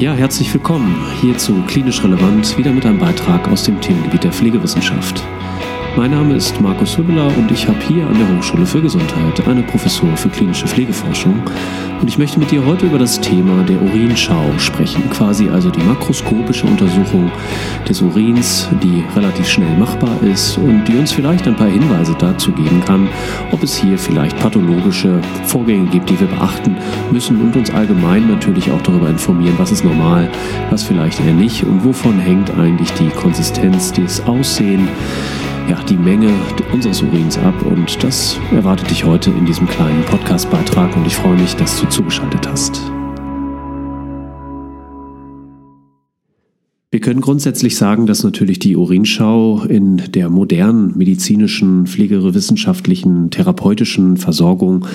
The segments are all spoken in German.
Ja, herzlich willkommen hier zu Klinisch Relevant, wieder mit einem Beitrag aus dem Themengebiet der Pflegewissenschaft. Mein Name ist Markus Hübbeler und ich habe hier an der Hochschule für Gesundheit eine Professur für klinische Pflegeforschung. Und ich möchte mit dir heute über das Thema der Urinschau sprechen, quasi also die makroskopische Untersuchung des Urins, die relativ schnell machbar ist und die uns vielleicht ein paar Hinweise dazu geben kann, ob es hier vielleicht pathologische Vorgänge gibt, die wir beachten müssen und uns allgemein natürlich auch darüber informieren, was ist normal, was vielleicht eher nicht und wovon hängt eigentlich die Konsistenz, das Aussehen, ja, die Menge unseres Urins ab. Und das erwartet dich heute in diesem kleinen Podcast-Beitrag und ich freue mich, dass du zugeschaltet hast. Wir können grundsätzlich sagen, dass natürlich die Urinschau in der modernen medizinischen, pflegewissenschaftlichen, therapeutischen Versorgung,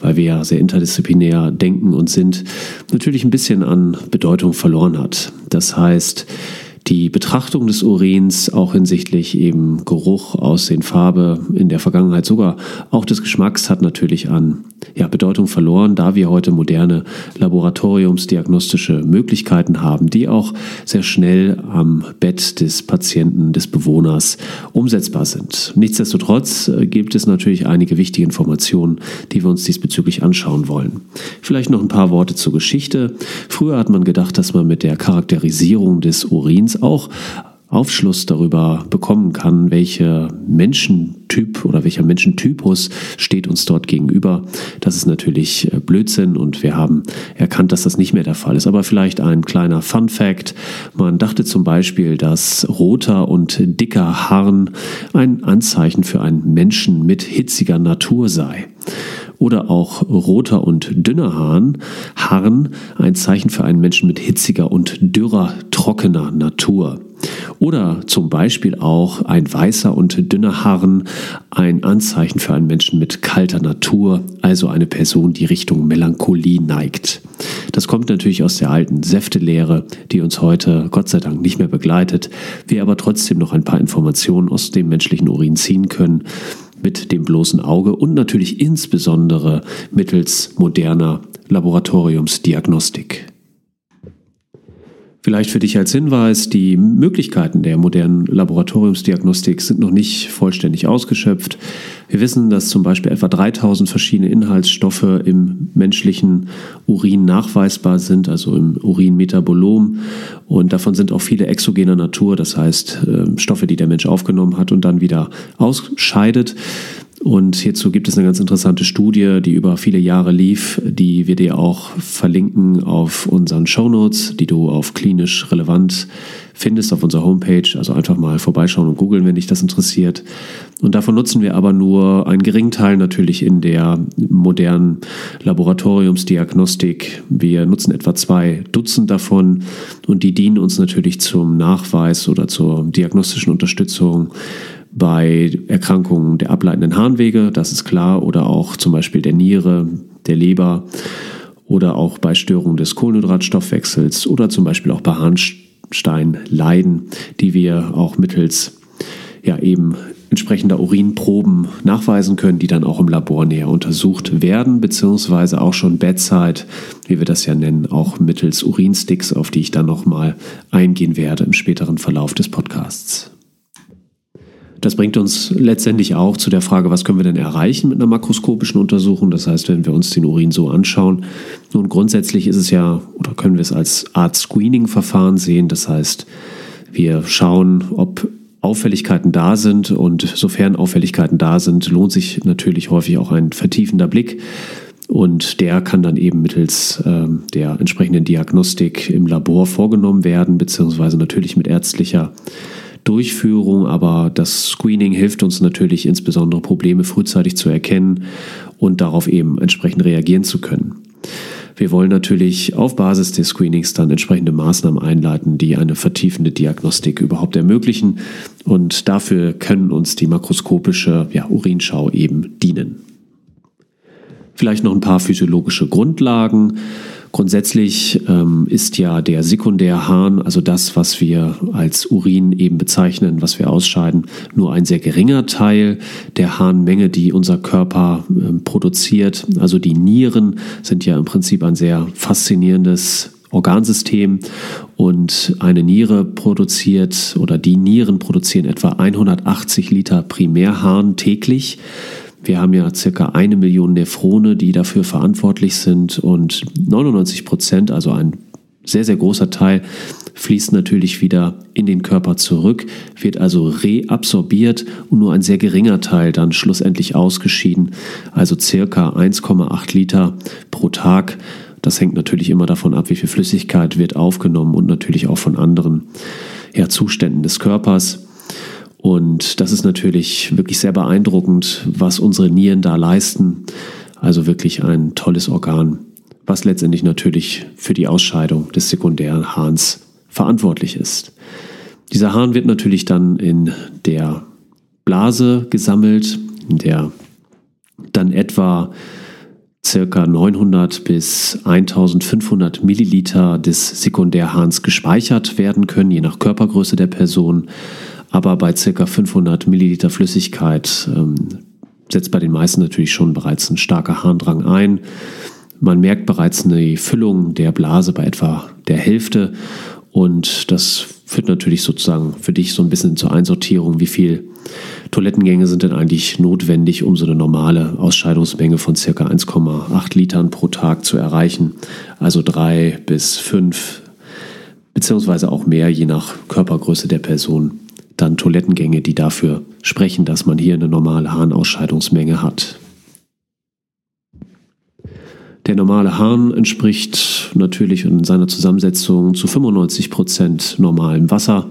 weil wir ja sehr interdisziplinär denken und sind, natürlich ein bisschen an Bedeutung verloren hat. Das heißt, die Betrachtung des Urins auch hinsichtlich eben Geruch, Aussehen, Farbe, in der Vergangenheit sogar auch des Geschmacks hat natürlich an ja, Bedeutung verloren, da wir heute moderne laboratoriumsdiagnostische Möglichkeiten haben, die auch sehr schnell am Bett des Patienten, des Bewohners umsetzbar sind. Nichtsdestotrotz äh, gibt es natürlich einige wichtige Informationen, die wir uns diesbezüglich anschauen wollen. Vielleicht noch ein paar Worte zur Geschichte. Früher hat man gedacht, dass man mit der Charakterisierung des Urins auch Aufschluss darüber bekommen kann, welcher Menschentyp oder welcher Menschentypus steht uns dort gegenüber. Das ist natürlich äh, Blödsinn und wir haben erkannt, dass das nicht mehr der Fall ist. Aber vielleicht ein kleiner Fun Fact. Man dachte zum Beispiel, dass roter und dicker Harn ein Anzeichen für einen Menschen mit hitziger Natur sei oder auch roter und dünner Hahn, Harn, ein Zeichen für einen Menschen mit hitziger und dürrer, trockener Natur. Oder zum Beispiel auch ein weißer und dünner Harn, ein Anzeichen für einen Menschen mit kalter Natur, also eine Person, die Richtung Melancholie neigt. Das kommt natürlich aus der alten Säftelehre, die uns heute Gott sei Dank nicht mehr begleitet, wir aber trotzdem noch ein paar Informationen aus dem menschlichen Urin ziehen können mit dem bloßen Auge und natürlich insbesondere mittels moderner Laboratoriumsdiagnostik. Vielleicht für dich als Hinweis, die Möglichkeiten der modernen Laboratoriumsdiagnostik sind noch nicht vollständig ausgeschöpft. Wir wissen, dass zum Beispiel etwa 3000 verschiedene Inhaltsstoffe im menschlichen Urin nachweisbar sind, also im Urinmetabolom. Und davon sind auch viele exogener Natur, das heißt äh, Stoffe, die der Mensch aufgenommen hat und dann wieder ausscheidet. Und hierzu gibt es eine ganz interessante Studie, die über viele Jahre lief, die wir dir auch verlinken auf unseren Shownotes, die du auf klinisch relevant findest auf unserer Homepage. Also einfach mal vorbeischauen und googeln, wenn dich das interessiert. Und davon nutzen wir aber nur einen geringen Teil natürlich in der modernen Laboratoriumsdiagnostik. Wir nutzen etwa zwei Dutzend davon und die dienen uns natürlich zum Nachweis oder zur diagnostischen Unterstützung bei Erkrankungen der ableitenden Harnwege, das ist klar, oder auch zum Beispiel der Niere, der Leber oder auch bei Störungen des Kohlenhydratstoffwechsels oder zum Beispiel auch bei Harnsteinleiden, die wir auch mittels ja eben entsprechender Urinproben nachweisen können, die dann auch im Labor näher untersucht werden, beziehungsweise auch schon Bedside, wie wir das ja nennen, auch mittels Urinsticks, auf die ich dann nochmal eingehen werde im späteren Verlauf des Podcasts. Das bringt uns letztendlich auch zu der Frage, was können wir denn erreichen mit einer makroskopischen Untersuchung? Das heißt, wenn wir uns den Urin so anschauen. Nun, grundsätzlich ist es ja, oder können wir es als Art Screening-Verfahren sehen. Das heißt, wir schauen, ob Auffälligkeiten da sind und sofern Auffälligkeiten da sind, lohnt sich natürlich häufig auch ein vertiefender Blick. Und der kann dann eben mittels äh, der entsprechenden Diagnostik im Labor vorgenommen werden, beziehungsweise natürlich mit ärztlicher Durchführung, aber das Screening hilft uns natürlich insbesondere Probleme frühzeitig zu erkennen und darauf eben entsprechend reagieren zu können. Wir wollen natürlich auf Basis des Screenings dann entsprechende Maßnahmen einleiten, die eine vertiefende Diagnostik überhaupt ermöglichen. Und dafür können uns die makroskopische ja, Urinschau eben dienen. Vielleicht noch ein paar physiologische Grundlagen. Grundsätzlich ähm, ist ja der Sekundärharn, also das, was wir als Urin eben bezeichnen, was wir ausscheiden, nur ein sehr geringer Teil der Harnmenge, die unser Körper ähm, produziert. Also die Nieren sind ja im Prinzip ein sehr faszinierendes Organsystem und eine Niere produziert oder die Nieren produzieren etwa 180 Liter Primärharn täglich. Wir haben ja circa eine Million Nephrone, die dafür verantwortlich sind und 99 Prozent, also ein sehr, sehr großer Teil, fließt natürlich wieder in den Körper zurück, wird also reabsorbiert und nur ein sehr geringer Teil dann schlussendlich ausgeschieden, also circa 1,8 Liter pro Tag. Das hängt natürlich immer davon ab, wie viel Flüssigkeit wird aufgenommen und natürlich auch von anderen ja, Zuständen des Körpers. Und das ist natürlich wirklich sehr beeindruckend, was unsere Nieren da leisten. Also wirklich ein tolles Organ, was letztendlich natürlich für die Ausscheidung des sekundären Hahns verantwortlich ist. Dieser Hahn wird natürlich dann in der Blase gesammelt, in der dann etwa circa 900 bis 1500 Milliliter des Sekundärhahns gespeichert werden können, je nach Körpergröße der Person aber bei ca. 500 Milliliter Flüssigkeit ähm, setzt bei den meisten natürlich schon bereits ein starker Harndrang ein. Man merkt bereits eine Füllung der Blase bei etwa der Hälfte und das führt natürlich sozusagen für dich so ein bisschen zur Einsortierung, wie viel Toilettengänge sind denn eigentlich notwendig, um so eine normale Ausscheidungsmenge von ca. 1,8 Litern pro Tag zu erreichen. Also drei bis fünf, beziehungsweise auch mehr, je nach Körpergröße der Person dann Toilettengänge, die dafür sprechen, dass man hier eine normale Harnausscheidungsmenge hat. Der normale Hahn entspricht natürlich in seiner Zusammensetzung zu 95 Prozent normalem Wasser.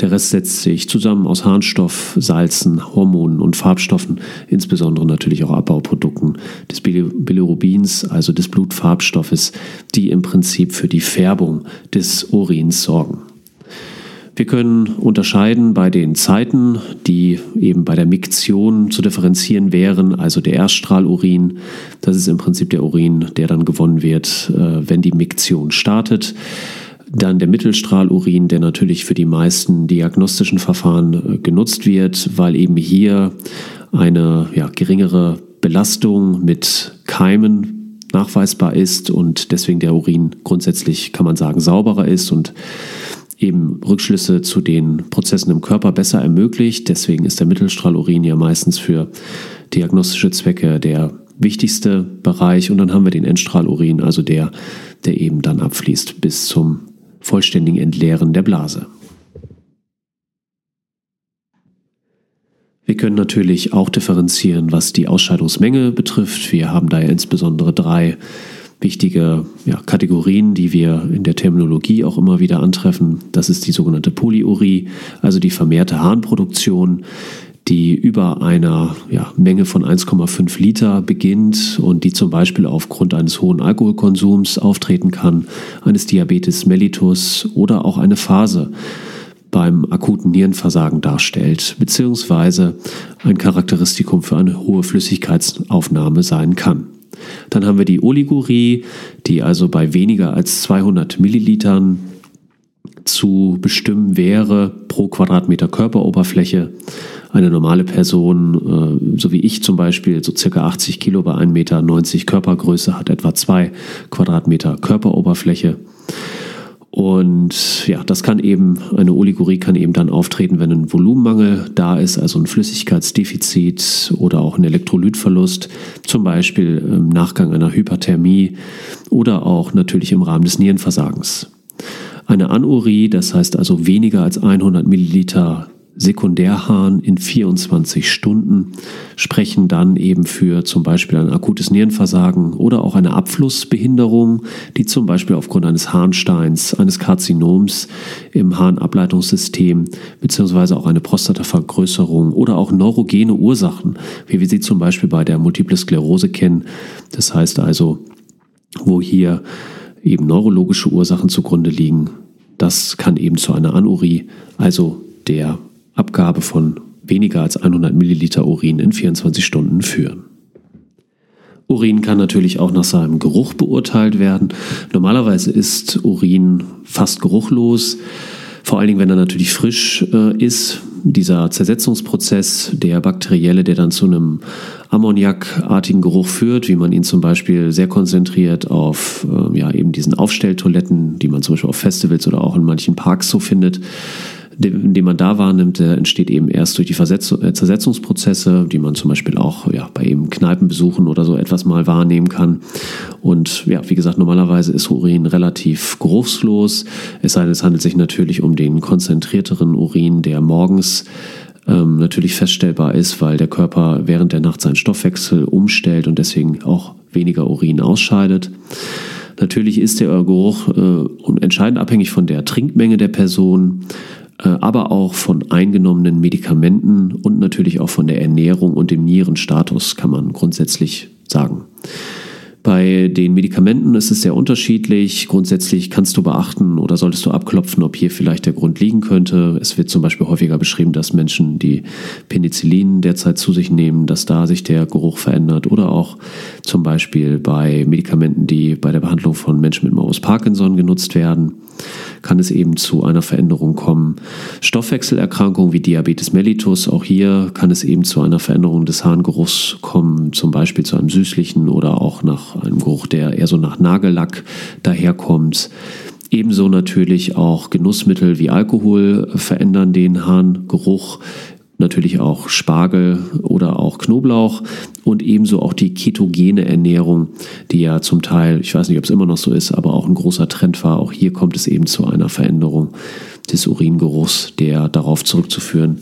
Der Rest setzt sich zusammen aus Harnstoff, Salzen, Hormonen und Farbstoffen, insbesondere natürlich auch Abbauprodukten des Bilirubins, also des Blutfarbstoffes, die im Prinzip für die Färbung des Urins sorgen. Wir können unterscheiden bei den Zeiten, die eben bei der Miktion zu differenzieren wären, also der Erststrahlurin, das ist im Prinzip der Urin, der dann gewonnen wird, äh, wenn die Miktion startet. Dann der Mittelstrahlurin, der natürlich für die meisten diagnostischen Verfahren äh, genutzt wird, weil eben hier eine ja, geringere Belastung mit Keimen nachweisbar ist und deswegen der Urin grundsätzlich, kann man sagen, sauberer ist und eben Rückschlüsse zu den Prozessen im Körper besser ermöglicht. Deswegen ist der Mittelstrahlurin ja meistens für diagnostische Zwecke der wichtigste Bereich. Und dann haben wir den Endstrahlurin, also der, der eben dann abfließt bis zum vollständigen Entleeren der Blase. Wir können natürlich auch differenzieren, was die Ausscheidungsmenge betrifft. Wir haben da ja insbesondere drei wichtige ja, Kategorien, die wir in der Terminologie auch immer wieder antreffen. Das ist die sogenannte Polyurie, also die vermehrte Harnproduktion, die über einer ja, Menge von 1,5 Liter beginnt und die zum Beispiel aufgrund eines hohen Alkoholkonsums auftreten kann, eines Diabetes mellitus oder auch eine Phase beim akuten Nierenversagen darstellt, beziehungsweise ein Charakteristikum für eine hohe Flüssigkeitsaufnahme sein kann. Dann haben wir die Oligurie, die also bei weniger als 200 Millilitern zu bestimmen wäre pro Quadratmeter Körperoberfläche. Eine normale Person, äh, so wie ich zum Beispiel, so circa 80 Kilo bei 1,90 Meter Körpergröße, hat etwa 2 Quadratmeter Körperoberfläche. Und ja, das kann eben, eine Oligurie kann eben dann auftreten, wenn ein Volumenmangel da ist, also ein Flüssigkeitsdefizit oder auch ein Elektrolytverlust, zum Beispiel im Nachgang einer Hyperthermie oder auch natürlich im Rahmen des Nierenversagens. Eine Anurie, das heißt also weniger als 100 Milliliter Sekundärhahn in 24 Stunden sprechen dann eben für zum Beispiel ein akutes Nierenversagen oder auch eine Abflussbehinderung, die zum Beispiel aufgrund eines Harnsteins, eines Karzinoms im Harnableitungssystem beziehungsweise auch eine Prostatavergrößerung oder auch neurogene Ursachen, wie wir sie zum Beispiel bei der Multiple Sklerose kennen. Das heißt also, wo hier eben neurologische Ursachen zugrunde liegen, das kann eben zu einer Anurie, also der Abgabe von weniger als 100 Milliliter Urin in 24 Stunden führen. Urin kann natürlich auch nach seinem Geruch beurteilt werden. Normalerweise ist Urin fast geruchlos, vor allen Dingen, wenn er natürlich frisch äh, ist. dieser Zersetzungsprozess, der bakterielle, der dann zu einem ammoniakartigen Geruch führt, wie man ihn zum Beispiel sehr konzentriert auf äh, ja, eben diesen Aufstelltoiletten, die man zum Beispiel auf Festivals oder auch in manchen Parks so findet, den man da wahrnimmt, der entsteht eben erst durch die Versetzung, äh, Zersetzungsprozesse, die man zum Beispiel auch ja, bei eben Kneipenbesuchen oder so etwas mal wahrnehmen kann. Und ja, wie gesagt, normalerweise ist Urin relativ geruchslos, es sei denn, es handelt sich natürlich um den konzentrierteren Urin, der morgens ähm, natürlich feststellbar ist, weil der Körper während der Nacht seinen Stoffwechsel umstellt und deswegen auch weniger Urin ausscheidet. Natürlich ist der Geruch äh, entscheidend abhängig von der Trinkmenge der Person, aber auch von eingenommenen Medikamenten und natürlich auch von der Ernährung und dem Nierenstatus, kann man grundsätzlich sagen. Bei den Medikamenten ist es sehr unterschiedlich. Grundsätzlich kannst du beachten oder solltest du abklopfen, ob hier vielleicht der Grund liegen könnte. Es wird zum Beispiel häufiger beschrieben, dass Menschen, die Penicillin derzeit zu sich nehmen, dass da sich der Geruch verändert. Oder auch zum Beispiel bei Medikamenten, die bei der Behandlung von Menschen mit Morbus Parkinson genutzt werden kann es eben zu einer Veränderung kommen. Stoffwechselerkrankungen wie Diabetes mellitus, auch hier kann es eben zu einer Veränderung des Harngeruchs kommen, zum Beispiel zu einem süßlichen oder auch nach einem Geruch, der eher so nach Nagellack daherkommt. Ebenso natürlich auch Genussmittel wie Alkohol verändern den Harngeruch natürlich auch Spargel oder auch Knoblauch und ebenso auch die ketogene Ernährung, die ja zum Teil, ich weiß nicht, ob es immer noch so ist, aber auch ein großer Trend war. Auch hier kommt es eben zu einer Veränderung des Uringeruchs, der darauf zurückzuführen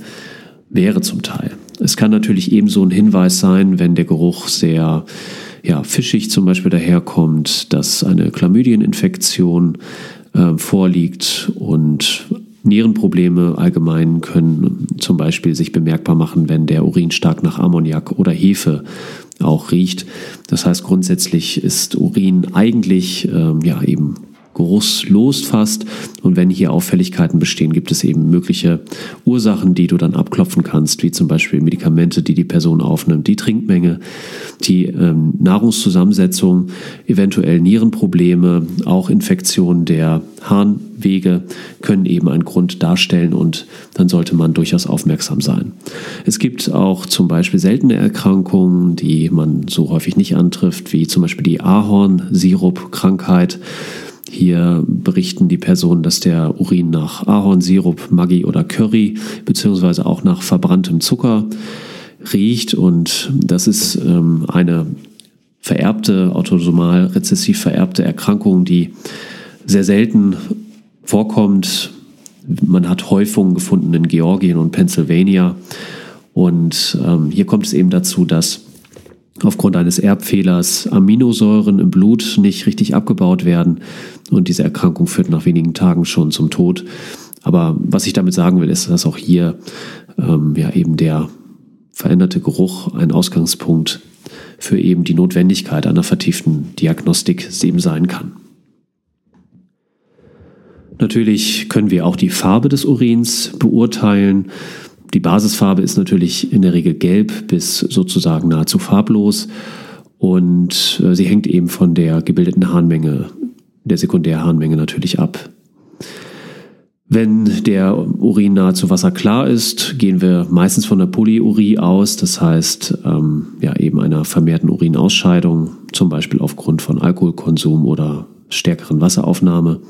wäre zum Teil. Es kann natürlich ebenso ein Hinweis sein, wenn der Geruch sehr ja, fischig zum Beispiel daherkommt, dass eine Chlamydieninfektion äh, vorliegt und Nierenprobleme allgemein können zum Beispiel sich bemerkbar machen, wenn der Urin stark nach Ammoniak oder Hefe auch riecht. Das heißt, grundsätzlich ist Urin eigentlich ähm, ja eben geruchslos fast. Und wenn hier Auffälligkeiten bestehen, gibt es eben mögliche Ursachen, die du dann abklopfen kannst, wie zum Beispiel Medikamente, die die Person aufnimmt, die Trinkmenge, die ähm, Nahrungszusammensetzung, eventuell Nierenprobleme, auch Infektionen der Harnwege können eben einen Grund darstellen und dann sollte man durchaus aufmerksam sein. Es gibt auch zum Beispiel seltene Erkrankungen, die man so häufig nicht antrifft, wie zum Beispiel die Ahornsirup-Krankheit. Hier berichten die Personen, dass der Urin nach Ahornsirup, Maggi oder Curry beziehungsweise auch nach verbranntem Zucker riecht und das ist ähm, eine vererbte, autosomal rezessiv vererbte Erkrankung, die sehr selten vorkommt. Man hat Häufungen gefunden in Georgien und Pennsylvania und ähm, hier kommt es eben dazu, dass aufgrund eines Erbfehlers Aminosäuren im Blut nicht richtig abgebaut werden und diese Erkrankung führt nach wenigen Tagen schon zum Tod. Aber was ich damit sagen will, ist, dass auch hier ähm, ja eben der veränderte Geruch ein Ausgangspunkt für eben die Notwendigkeit einer vertieften Diagnostik eben sein kann. Natürlich können wir auch die Farbe des Urins beurteilen. Die Basisfarbe ist natürlich in der Regel gelb bis sozusagen nahezu farblos und äh, sie hängt eben von der gebildeten Harnmenge, der Sekundärharnmenge natürlich ab. Wenn der Urin nahezu wasserklar ist, gehen wir meistens von der Polyurie aus, das heißt ähm, ja eben einer vermehrten Urinausscheidung, zum Beispiel aufgrund von Alkoholkonsum oder stärkeren Wasseraufnahme.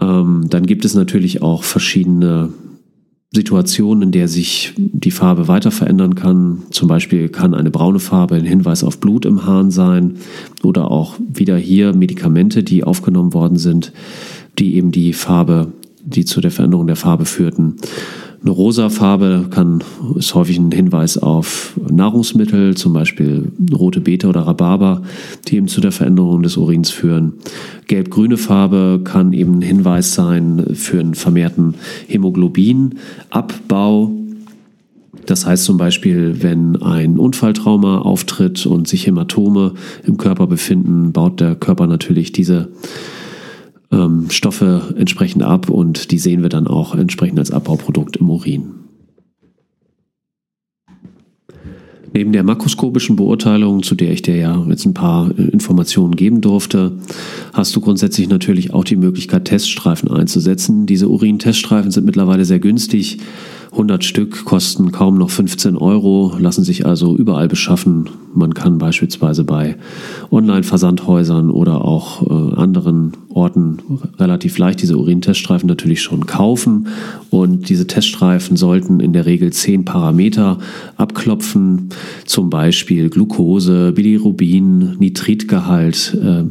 Ähm, dann gibt es natürlich auch verschiedene Situationen, in der sich die Farbe weiter verändern kann. Zum Beispiel kann eine braune Farbe ein Hinweis auf Blut im Hahn sein oder auch wieder hier Medikamente, die aufgenommen worden sind, die eben die Farbe, die zu der Veränderung der Farbe führten. Eine rosa Farbe kann, ist häufig ein Hinweis auf Nahrungsmittel, zum Beispiel rote Beete oder Rhabarber, die eben zu der Veränderung des Urins führen. Gelb-grüne Farbe kann eben ein Hinweis sein für einen vermehrten Hämoglobinabbau. Das heißt zum Beispiel, wenn ein Unfalltrauma auftritt und sich Hämatome im Körper befinden, baut der Körper natürlich diese ähm, Stoffe entsprechend ab und die sehen wir dann auch entsprechend als Abbauprodukt im Urin. Neben der makroskopischen Beurteilung, zu der ich dir ja jetzt ein paar äh, Informationen geben durfte, hast du grundsätzlich natürlich auch die Möglichkeit, Teststreifen einzusetzen. Diese Urin-Teststreifen sind mittlerweile sehr günstig. 100 Stück kosten kaum noch 15 Euro, lassen sich also überall beschaffen. Man kann beispielsweise bei Online-Versandhäusern oder auch äh, anderen Orten relativ leicht diese Urinteststreifen natürlich schon kaufen. Und diese Teststreifen sollten in der Regel 10 Parameter abklopfen, zum Beispiel Glucose, Bilirubin, Nitritgehalt. Äh,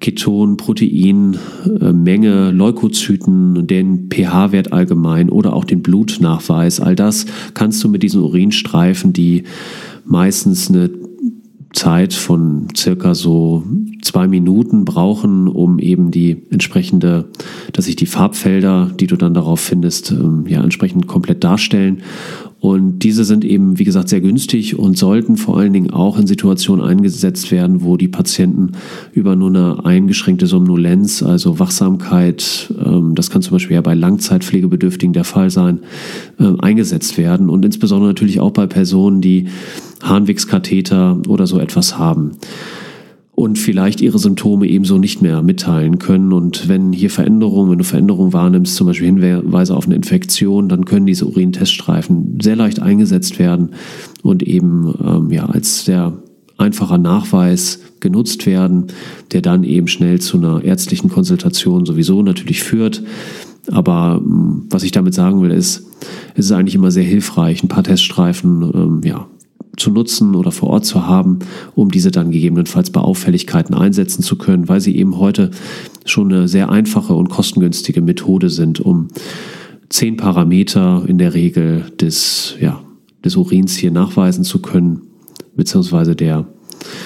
Keton, Protein, äh, Menge, Leukozyten, den pH-Wert allgemein oder auch den Blutnachweis. All das kannst du mit diesen Urinstreifen, die meistens eine Zeit von circa so zwei Minuten brauchen, um eben die entsprechende, dass sich die Farbfelder, die du dann darauf findest, ähm, ja entsprechend komplett darstellen. Und diese sind eben, wie gesagt, sehr günstig und sollten vor allen Dingen auch in Situationen eingesetzt werden, wo die Patienten über nur eine eingeschränkte Somnolenz, also Wachsamkeit, ähm, das kann zum Beispiel ja bei Langzeitpflegebedürftigen der Fall sein, äh, eingesetzt werden. Und insbesondere natürlich auch bei Personen, die Harnwegskatheter oder so etwas haben und vielleicht ihre Symptome ebenso nicht mehr mitteilen können. Und wenn hier Veränderungen, wenn du Veränderungen wahrnimmst, zum Beispiel Hinweise auf eine Infektion, dann können diese Urinteststreifen sehr leicht eingesetzt werden und eben ähm, ja, als sehr einfacher Nachweis genutzt werden, der dann eben schnell zu einer ärztlichen Konsultation sowieso natürlich führt. Aber ähm, was ich damit sagen will, ist, es ist eigentlich immer sehr hilfreich, ein paar Teststreifen ähm, ja, zu nutzen oder vor Ort zu haben, um diese dann gegebenenfalls bei Auffälligkeiten einsetzen zu können, weil sie eben heute schon eine sehr einfache und kostengünstige Methode sind, um zehn Parameter in der Regel des, ja, des Urins hier nachweisen zu können, beziehungsweise der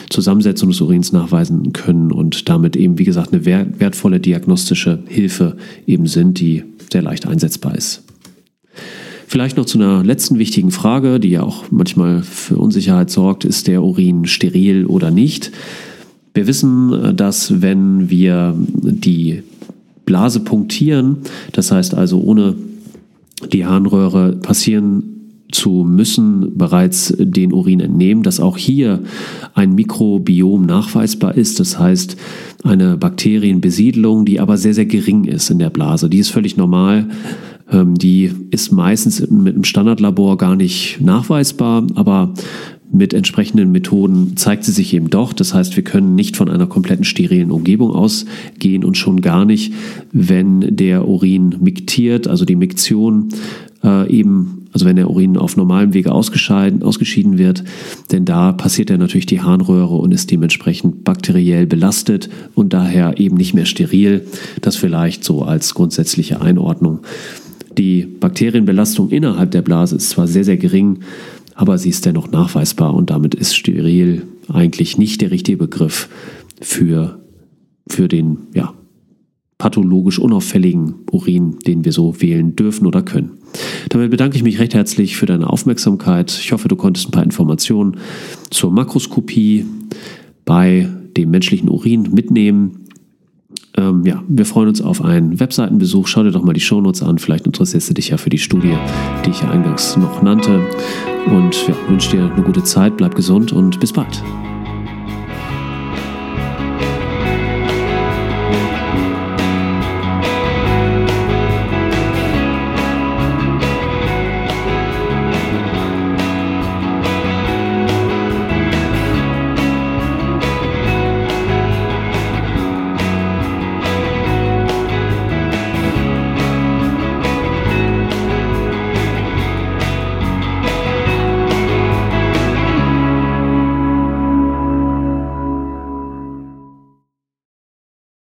Zusammensetzung des Urins nachweisen können und damit eben, wie gesagt, eine wertvolle diagnostische Hilfe eben sind, die sehr leicht einsetzbar ist. Vielleicht noch zu einer letzten wichtigen Frage, die ja auch manchmal für Unsicherheit sorgt, ist der Urin steril oder nicht? Wir wissen, dass wenn wir die Blase punktieren, das heißt also ohne die Harnröhre passieren zu müssen, bereits den Urin entnehmen, dass auch hier ein Mikrobiom nachweisbar ist. Das heißt, eine Bakterienbesiedlung, die aber sehr, sehr gering ist in der Blase. Die ist völlig normal. Ähm, die ist meistens mit einem Standardlabor gar nicht nachweisbar, aber mit entsprechenden Methoden zeigt sie sich eben doch. Das heißt, wir können nicht von einer kompletten sterilen Umgebung ausgehen und schon gar nicht, wenn der Urin miktiert, also die Miktion äh, eben, also wenn der Urin auf normalem Wege ausgeschieden, ausgeschieden wird, denn da passiert er natürlich die Harnröhre und ist dementsprechend bakteriell belastet und daher eben nicht mehr steril. Das vielleicht so als grundsätzliche Einordnung. Die Bakterienbelastung innerhalb der Blase ist zwar sehr, sehr gering, aber sie ist dennoch nachweisbar und damit ist steril eigentlich nicht der richtige Begriff für, für den ja, pathologisch unauffälligen Urin, den wir so wählen dürfen oder können. Damit bedanke ich mich recht herzlich für deine Aufmerksamkeit. Ich hoffe, du konntest ein paar Informationen zur Makroskopie bei dem menschlichen Urin mitnehmen. Ähm, ja, wir freuen uns auf einen Webseitenbesuch. Schau dir doch mal die Shownotes an. Vielleicht interessierst du dich ja für die Studie, die ich ja eingangs noch nannte. Und ja, wünsche dir eine gute Zeit, bleib gesund und bis bald.